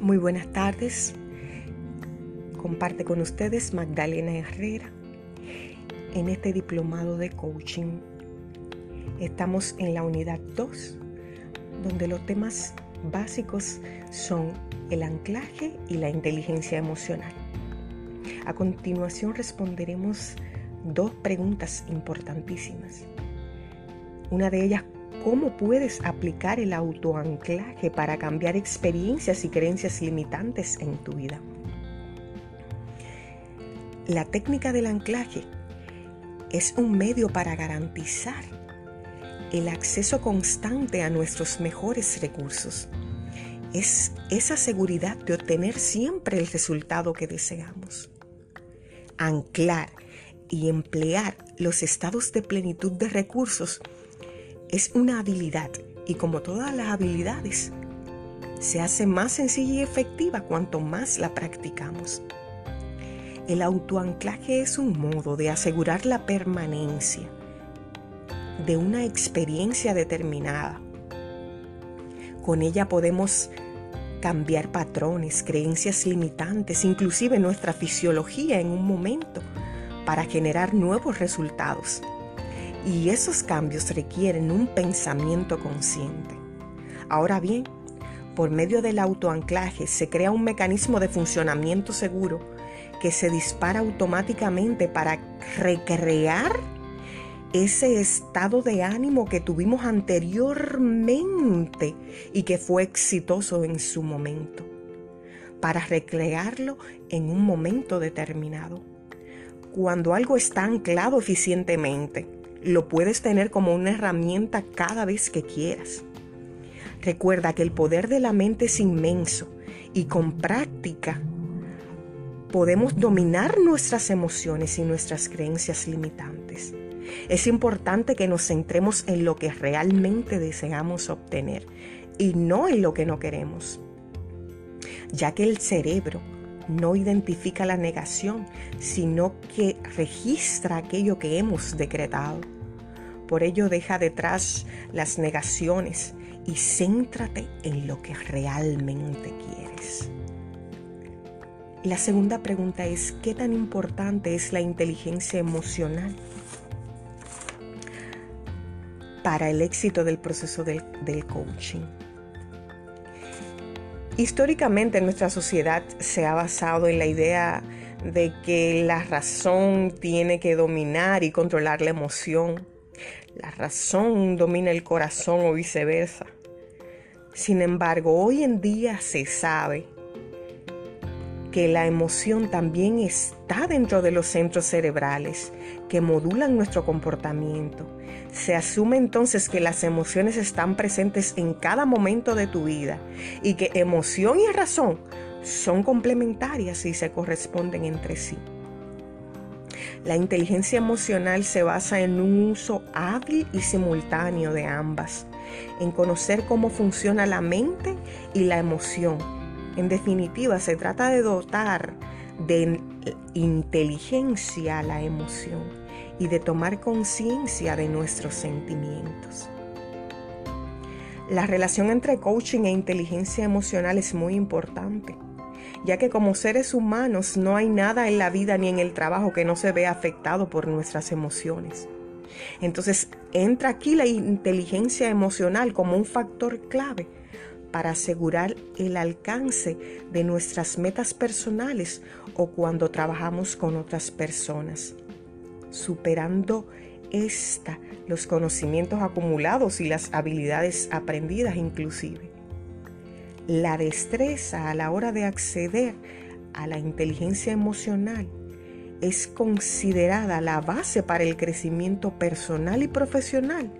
Muy buenas tardes. Comparte con ustedes Magdalena Herrera en este diplomado de coaching. Estamos en la unidad 2, donde los temas básicos son el anclaje y la inteligencia emocional. A continuación responderemos dos preguntas importantísimas. Una de ellas, ¿cómo puedes aplicar el autoanclaje para cambiar experiencias y creencias limitantes en tu vida? La técnica del anclaje es un medio para garantizar el acceso constante a nuestros mejores recursos. Es esa seguridad de obtener siempre el resultado que deseamos. Anclar y emplear los estados de plenitud de recursos es una habilidad y como todas las habilidades, se hace más sencilla y efectiva cuanto más la practicamos. El autoanclaje es un modo de asegurar la permanencia de una experiencia determinada. Con ella podemos cambiar patrones, creencias limitantes, inclusive nuestra fisiología en un momento para generar nuevos resultados. Y esos cambios requieren un pensamiento consciente. Ahora bien, por medio del autoanclaje se crea un mecanismo de funcionamiento seguro que se dispara automáticamente para recrear ese estado de ánimo que tuvimos anteriormente y que fue exitoso en su momento, para recrearlo en un momento determinado. Cuando algo está anclado eficientemente, lo puedes tener como una herramienta cada vez que quieras. Recuerda que el poder de la mente es inmenso y con práctica podemos dominar nuestras emociones y nuestras creencias limitantes. Es importante que nos centremos en lo que realmente deseamos obtener y no en lo que no queremos, ya que el cerebro no identifica la negación, sino que registra aquello que hemos decretado. Por ello deja detrás las negaciones y céntrate en lo que realmente quieres. La segunda pregunta es, ¿qué tan importante es la inteligencia emocional para el éxito del proceso del, del coaching? Históricamente nuestra sociedad se ha basado en la idea de que la razón tiene que dominar y controlar la emoción. La razón domina el corazón o viceversa. Sin embargo, hoy en día se sabe que la emoción también está dentro de los centros cerebrales que modulan nuestro comportamiento. Se asume entonces que las emociones están presentes en cada momento de tu vida y que emoción y razón son complementarias y se corresponden entre sí. La inteligencia emocional se basa en un uso hábil y simultáneo de ambas, en conocer cómo funciona la mente y la emoción. En definitiva, se trata de dotar de inteligencia a la emoción y de tomar conciencia de nuestros sentimientos. La relación entre coaching e inteligencia emocional es muy importante, ya que como seres humanos no hay nada en la vida ni en el trabajo que no se vea afectado por nuestras emociones. Entonces entra aquí la inteligencia emocional como un factor clave para asegurar el alcance de nuestras metas personales o cuando trabajamos con otras personas, superando esta los conocimientos acumulados y las habilidades aprendidas inclusive. La destreza a la hora de acceder a la inteligencia emocional es considerada la base para el crecimiento personal y profesional,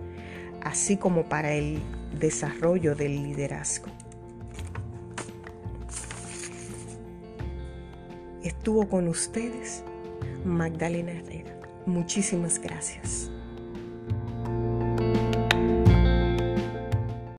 así como para el desarrollo del liderazgo. Estuvo con ustedes Magdalena Herrera. Muchísimas gracias.